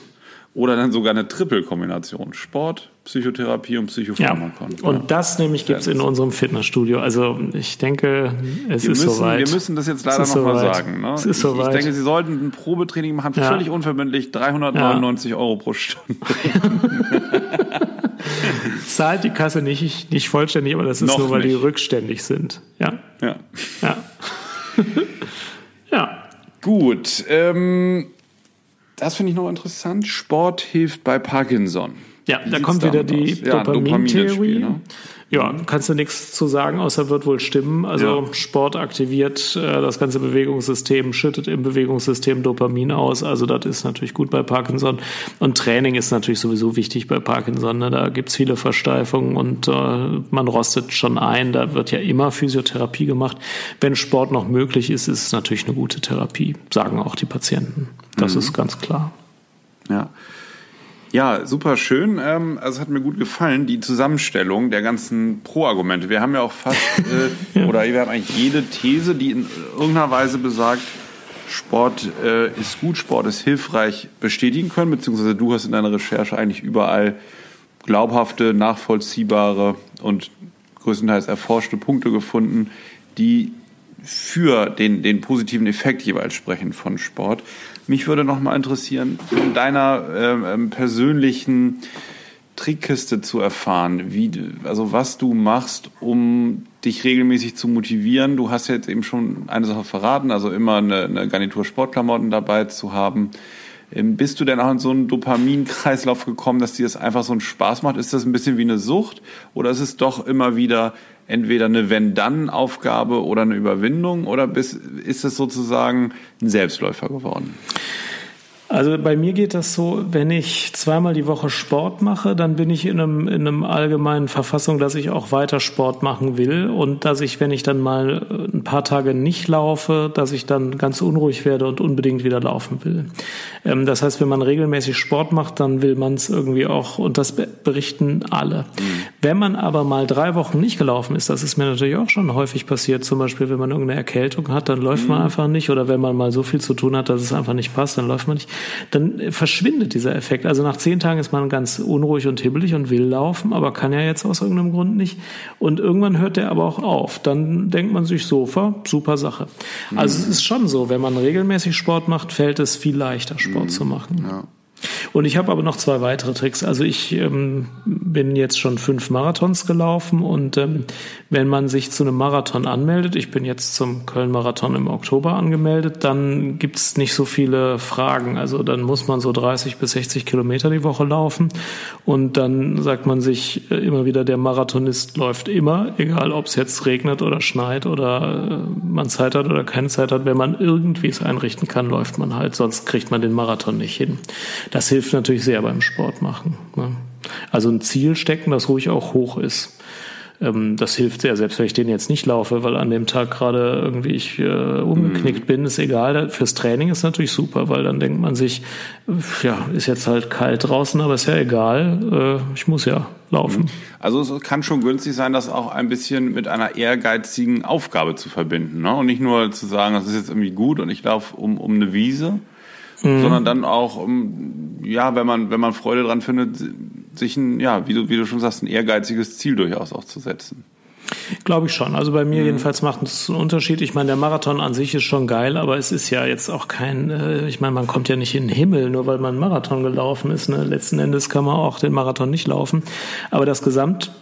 Oder dann sogar eine Triple-Kombination. Sport, Psychotherapie und Psychopharmakon. Ja. Und das nämlich gibt es in unserem Fitnessstudio. Also ich denke, es wir ist müssen, soweit. Wir müssen das jetzt leider nochmal sagen. Ne? Es ist ich, soweit. ich denke, Sie sollten ein Probetraining machen, ja. völlig unverbindlich, 399 ja. Euro pro Stunde. Zahlt die Kasse nicht, nicht vollständig, aber das ist Noch nur, weil nicht. die rückständig sind. Ja. Ja. Ja. ja. Gut. Ähm, das finde ich noch interessant. Sport hilft bei Parkinson. Ja, Wie da kommt wieder die ja, Dopamin-Theorie. Ne? Ja, kannst du nichts zu sagen, außer wird wohl stimmen. Also ja. Sport aktiviert äh, das ganze Bewegungssystem, schüttet im Bewegungssystem Dopamin aus. Also das ist natürlich gut bei Parkinson. Und Training ist natürlich sowieso wichtig bei Parkinson. Ne? Da gibt's viele Versteifungen und äh, man rostet schon ein. Da wird ja immer Physiotherapie gemacht. Wenn Sport noch möglich ist, ist es natürlich eine gute Therapie, sagen auch die Patienten. Das mhm. ist ganz klar. Ja. Ja, super schön. Ähm, also es hat mir gut gefallen, die Zusammenstellung der ganzen Pro-Argumente. Wir haben ja auch fast, äh, ja. oder wir haben eigentlich jede These, die in irgendeiner Weise besagt, Sport äh, ist gut, Sport ist hilfreich, bestätigen können, beziehungsweise du hast in deiner Recherche eigentlich überall glaubhafte, nachvollziehbare und größtenteils erforschte Punkte gefunden, die für den, den positiven Effekt jeweils sprechen von Sport. Mich würde noch mal interessieren, von deiner äh, persönlichen Trickkiste zu erfahren, wie, also was du machst, um dich regelmäßig zu motivieren. Du hast jetzt eben schon eine Sache verraten, also immer eine, eine Garnitur Sportklamotten dabei zu haben. Ähm, bist du denn auch in so einen Dopaminkreislauf gekommen, dass dir das einfach so einen Spaß macht? Ist das ein bisschen wie eine Sucht oder ist es doch immer wieder entweder eine Wenn-Dann-Aufgabe oder eine Überwindung oder ist es sozusagen ein Selbstläufer geworden? Also bei mir geht das so, wenn ich zweimal die Woche Sport mache, dann bin ich in einem, in einem allgemeinen Verfassung, dass ich auch weiter Sport machen will und dass ich, wenn ich dann mal ein paar Tage nicht laufe, dass ich dann ganz unruhig werde und unbedingt wieder laufen will. Ähm, das heißt, wenn man regelmäßig Sport macht, dann will man es irgendwie auch und das berichten alle. Mhm. Wenn man aber mal drei Wochen nicht gelaufen ist, das ist mir natürlich auch schon häufig passiert, zum Beispiel, wenn man irgendeine Erkältung hat, dann läuft mhm. man einfach nicht oder wenn man mal so viel zu tun hat, dass es einfach nicht passt, dann läuft man nicht dann verschwindet dieser Effekt. Also nach zehn Tagen ist man ganz unruhig und hibbelig und will laufen, aber kann ja jetzt aus irgendeinem Grund nicht. Und irgendwann hört der aber auch auf. Dann denkt man sich, Sofa, super Sache. Also mhm. es ist schon so, wenn man regelmäßig Sport macht, fällt es viel leichter, Sport mhm. zu machen. Ja. Und ich habe aber noch zwei weitere Tricks. Also ich ähm, bin jetzt schon fünf Marathons gelaufen und ähm, wenn man sich zu einem Marathon anmeldet, ich bin jetzt zum Köln-Marathon im Oktober angemeldet, dann gibt's nicht so viele Fragen. Also dann muss man so 30 bis 60 Kilometer die Woche laufen und dann sagt man sich äh, immer wieder, der Marathonist läuft immer, egal ob es jetzt regnet oder schneit oder äh, man Zeit hat oder keine Zeit hat. Wenn man irgendwie es einrichten kann, läuft man halt, sonst kriegt man den Marathon nicht hin. Das hilft natürlich sehr beim Sport machen. Ne? Also ein Ziel stecken, das ruhig auch hoch ist. Ähm, das hilft sehr, selbst wenn ich den jetzt nicht laufe, weil an dem Tag gerade irgendwie ich äh, umgeknickt mhm. bin, ist egal. Fürs Training ist natürlich super, weil dann denkt man sich, ja, ist jetzt halt kalt draußen, aber ist ja egal, äh, ich muss ja laufen. Mhm. Also es kann schon günstig sein, das auch ein bisschen mit einer ehrgeizigen Aufgabe zu verbinden. Ne? Und nicht nur zu sagen, das ist jetzt irgendwie gut und ich laufe um, um eine Wiese, mhm. sondern dann auch, um, ja, wenn man, wenn man Freude dran findet, sich ein, ja, wie du, wie du schon sagst, ein ehrgeiziges Ziel durchaus auch zu setzen. Glaube ich schon. Also bei mir mhm. jedenfalls macht es einen Unterschied. Ich meine, der Marathon an sich ist schon geil, aber es ist ja jetzt auch kein, äh, ich meine, man kommt ja nicht in den Himmel, nur weil man einen Marathon gelaufen ist. Ne? Letzten Endes kann man auch den Marathon nicht laufen. Aber das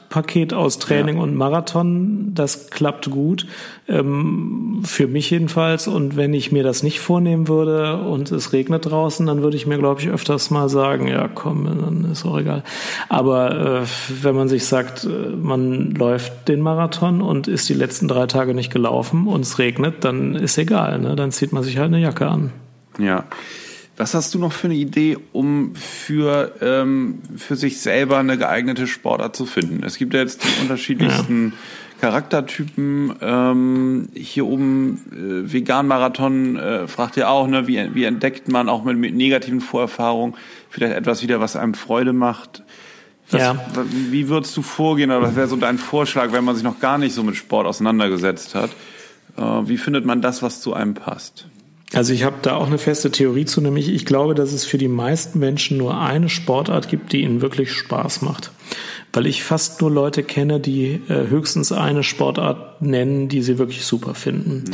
Gesamtpaket aus Training ja. und Marathon, das klappt gut. Ähm, für mich jedenfalls. Und wenn ich mir das nicht vornehmen würde und es regnet draußen, dann würde ich mir, glaube ich, öfters mal sagen, ja komm, dann ist auch egal. Aber äh, wenn man sich sagt, äh, man läuft den Marathon und ist die letzten drei Tage nicht gelaufen und es regnet, dann ist egal. Ne? Dann zieht man sich halt eine Jacke an. Ja. Was hast du noch für eine Idee, um für, ähm, für sich selber eine geeignete Sportart zu finden? Es gibt ja jetzt die unterschiedlichsten ja. Charaktertypen. Ähm, hier oben äh, Vegan-Marathon äh, fragt ihr auch, ne, wie, wie entdeckt man auch mit, mit negativen Vorerfahrungen vielleicht etwas wieder, was einem Freude macht? Was, ja. Wie würdest du vorgehen oder was wäre so dein Vorschlag, wenn man sich noch gar nicht so mit Sport auseinandergesetzt hat? Äh, wie findet man das, was zu einem passt? Also ich habe da auch eine feste Theorie zu, nämlich ich glaube, dass es für die meisten Menschen nur eine Sportart gibt, die ihnen wirklich Spaß macht weil ich fast nur Leute kenne, die äh, höchstens eine Sportart nennen, die sie wirklich super finden. Mhm.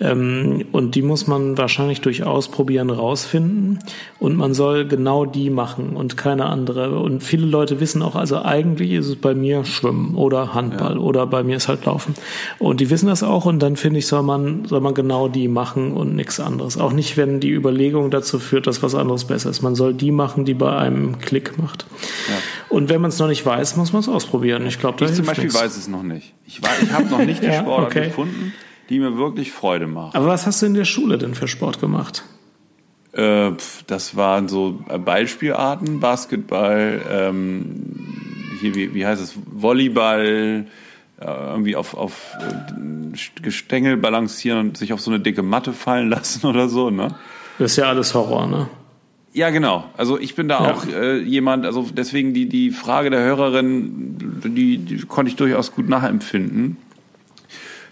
Ähm, und die muss man wahrscheinlich durch Ausprobieren rausfinden. Und man soll genau die machen und keine andere. Und viele Leute wissen auch, also eigentlich ist es bei mir Schwimmen oder Handball ja. oder bei mir ist halt Laufen. Und die wissen das auch und dann finde ich, soll man, soll man genau die machen und nichts anderes. Auch nicht, wenn die Überlegung dazu führt, dass was anderes besser ist. Man soll die machen, die bei einem Klick macht. Ja. Und wenn man es noch nicht weiß, muss man es ausprobieren. Ich glaube, Ich zum Beispiel nichts. weiß es noch nicht. Ich, ich habe noch nicht die ja, Sportart okay. gefunden, die mir wirklich Freude macht. Aber was hast du in der Schule denn für Sport gemacht? Äh, das waren so Ballspielarten, Basketball, ähm, hier, wie, wie heißt es, Volleyball, äh, irgendwie auf, auf äh, Gestängel balancieren und sich auf so eine dicke Matte fallen lassen oder so, ne? Das ist ja alles Horror, ne? Ja, genau. Also ich bin da ja. auch äh, jemand, also deswegen die, die Frage der Hörerin, die, die konnte ich durchaus gut nachempfinden.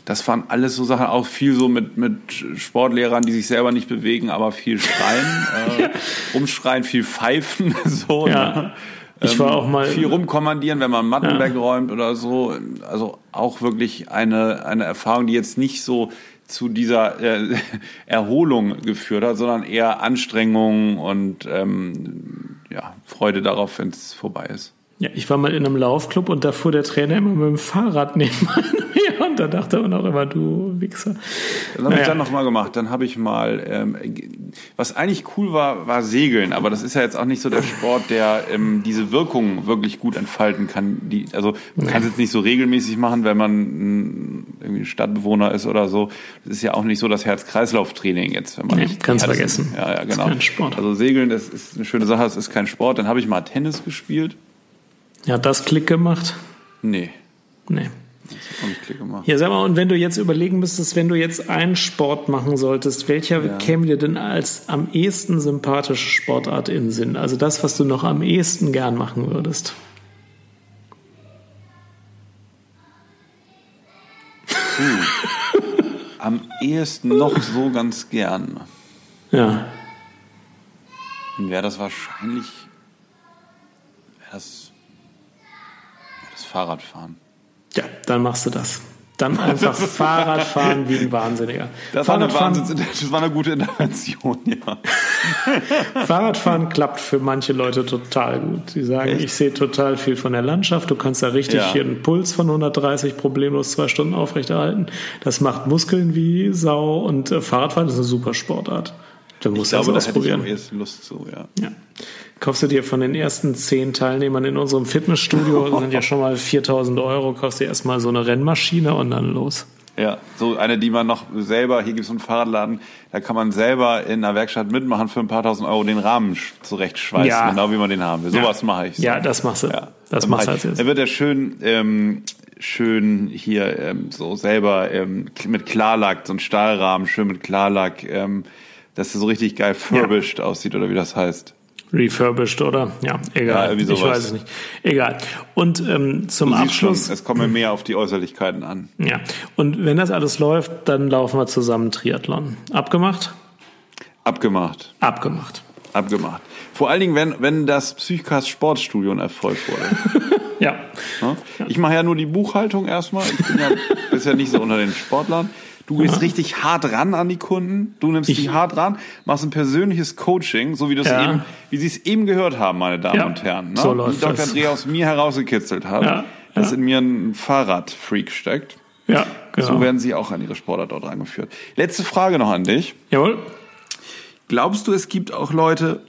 Das waren alles so Sachen, auch viel so mit, mit Sportlehrern, die sich selber nicht bewegen, aber viel schreien, äh, rumschreien, viel pfeifen, so. Ja. Ne? Ich war ähm, auch mal viel rumkommandieren, wenn man Matten ja. wegräumt oder so. Also auch wirklich eine eine Erfahrung, die jetzt nicht so zu dieser äh, Erholung geführt hat, sondern eher Anstrengung und ähm, ja, Freude darauf, wenn es vorbei ist. Ja, ich war mal in einem Laufclub und da fuhr der Trainer immer mit dem Fahrrad nebenan da dachte man auch immer, du Wichser. Das habe naja. ich dann nochmal gemacht. Dann habe ich mal, ähm, was eigentlich cool war, war Segeln, aber das ist ja jetzt auch nicht so der Sport, der ähm, diese Wirkung wirklich gut entfalten kann. Die, also man kann es jetzt nicht so regelmäßig machen, wenn man ein, irgendwie ein Stadtbewohner ist oder so. Das ist ja auch nicht so das Herz-Kreislauf-Training jetzt, wenn man nee, nicht. Kannst vergessen. Ja, ja, genau. Das ist kein Sport. Also Segeln, das ist eine schöne Sache, es ist kein Sport. Dann habe ich mal Tennis gespielt. Ja, hat das Klick gemacht? Nee. Nee. Ja, sag mal, und wenn du jetzt überlegen müsstest, wenn du jetzt einen Sport machen solltest, welcher ja. käme dir denn als am ehesten sympathische Sportart in den Sinn? Also das, was du noch am ehesten gern machen würdest. Puh. am ehesten noch so ganz gern. Ja. Dann wäre das wahrscheinlich wäre das Fahrradfahren. Ja, dann machst du das. dann einfach Fahrrad fahren wie ein Wahnsinniger. Das war, eine Wahnsinns das war eine gute Intervention, ja. Fahrradfahren klappt für manche Leute total gut. Sie sagen, Echt? ich sehe total viel von der Landschaft. Du kannst da richtig ja. hier einen Puls von 130 problemlos zwei Stunden aufrechterhalten. Das macht Muskeln wie Sau und äh, Fahrradfahren ist eine super Sportart. Du musst ich glaube, das ausprobieren. Ich am Lust zu, ja. ja. Kaufst du dir von den ersten zehn Teilnehmern in unserem Fitnessstudio, sind ja schon mal 4000 Euro, kaufst dir erstmal so eine Rennmaschine und dann los. Ja, so eine, die man noch selber, hier gibt es einen Fahrradladen, da kann man selber in einer Werkstatt mitmachen für ein paar tausend Euro den Rahmen zurechtschweißen, ja. genau wie man den haben will. Sowas ja. mache ich. So. Ja, das machst du. Ja. Das machst du jetzt. Da wird er schön, ähm, schön hier ähm, so selber ähm, mit Klarlack, so ein Stahlrahmen, schön mit Klarlack, ähm, dass er so richtig geil furbished ja. aussieht oder wie das heißt. Refurbished oder ja, egal. Ja, ich weiß es nicht. Egal. Und ähm, zum Abschluss. Schon, es kommt mehr auf die Äußerlichkeiten an. Ja. Und wenn das alles läuft, dann laufen wir zusammen Triathlon. Abgemacht? Abgemacht. Abgemacht. Abgemacht. Vor allen Dingen, wenn, wenn das Psychcast Sportstudio ein Erfolg wurde. ja. Ich mache ja nur die Buchhaltung erstmal. Ich bin ja bisher nicht so unter den Sportlern. Du gehst ja. richtig hart ran an die Kunden. Du nimmst ich, die hart ran, machst ein persönliches Coaching, so wie du ja. eben, wie Sie es eben gehört haben, meine Damen ja. und Herren. Ne? So läuft wie Dr. Dreh aus mir herausgekitzelt hat, dass in mir ein Fahrradfreak steckt. Ja, genau. So werden Sie auch an Ihre Sportart dort reingeführt. Letzte Frage noch an dich. Jawohl. Glaubst du, es gibt auch Leute,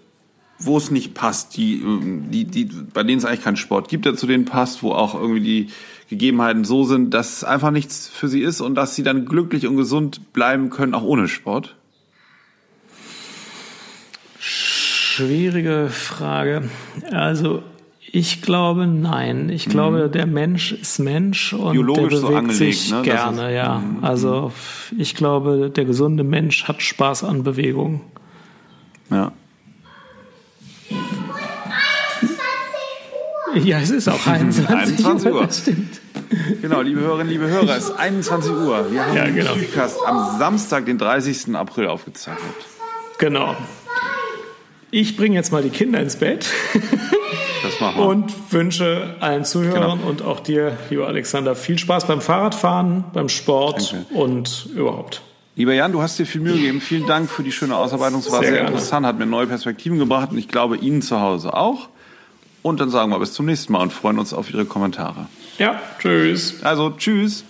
wo es nicht passt, die, die, die, bei denen es eigentlich keinen Sport gibt, der zu denen passt, wo auch irgendwie die Gegebenheiten so sind, dass es einfach nichts für sie ist und dass sie dann glücklich und gesund bleiben können, auch ohne Sport? Schwierige Frage. Also ich glaube nein. Ich mhm. glaube, der Mensch ist Mensch und Biologisch der bewegt so sich ne? gerne, ist, ja. Mhm. Also ich glaube, der gesunde Mensch hat Spaß an Bewegung. Ja. Ja, es ist auch 21, 21 Uhr. Das stimmt. Genau, liebe Hörerinnen, liebe Hörer, es ist 21 Uhr. Wir haben ja, genau. den Psychcast am Samstag, den 30. April aufgezeichnet. Genau. Ich bringe jetzt mal die Kinder ins Bett. Das machen wir. Und wünsche allen Zuhörern genau. und auch dir, lieber Alexander, viel Spaß beim Fahrradfahren, beim Sport Danke. und überhaupt. Lieber Jan, du hast dir viel Mühe gegeben. Vielen Dank für die schöne Ausarbeitung. Es war sehr, sehr interessant, hat mir neue Perspektiven gebracht und ich glaube Ihnen zu Hause auch. Und dann sagen wir bis zum nächsten Mal und freuen uns auf Ihre Kommentare. Ja, tschüss. Also, tschüss.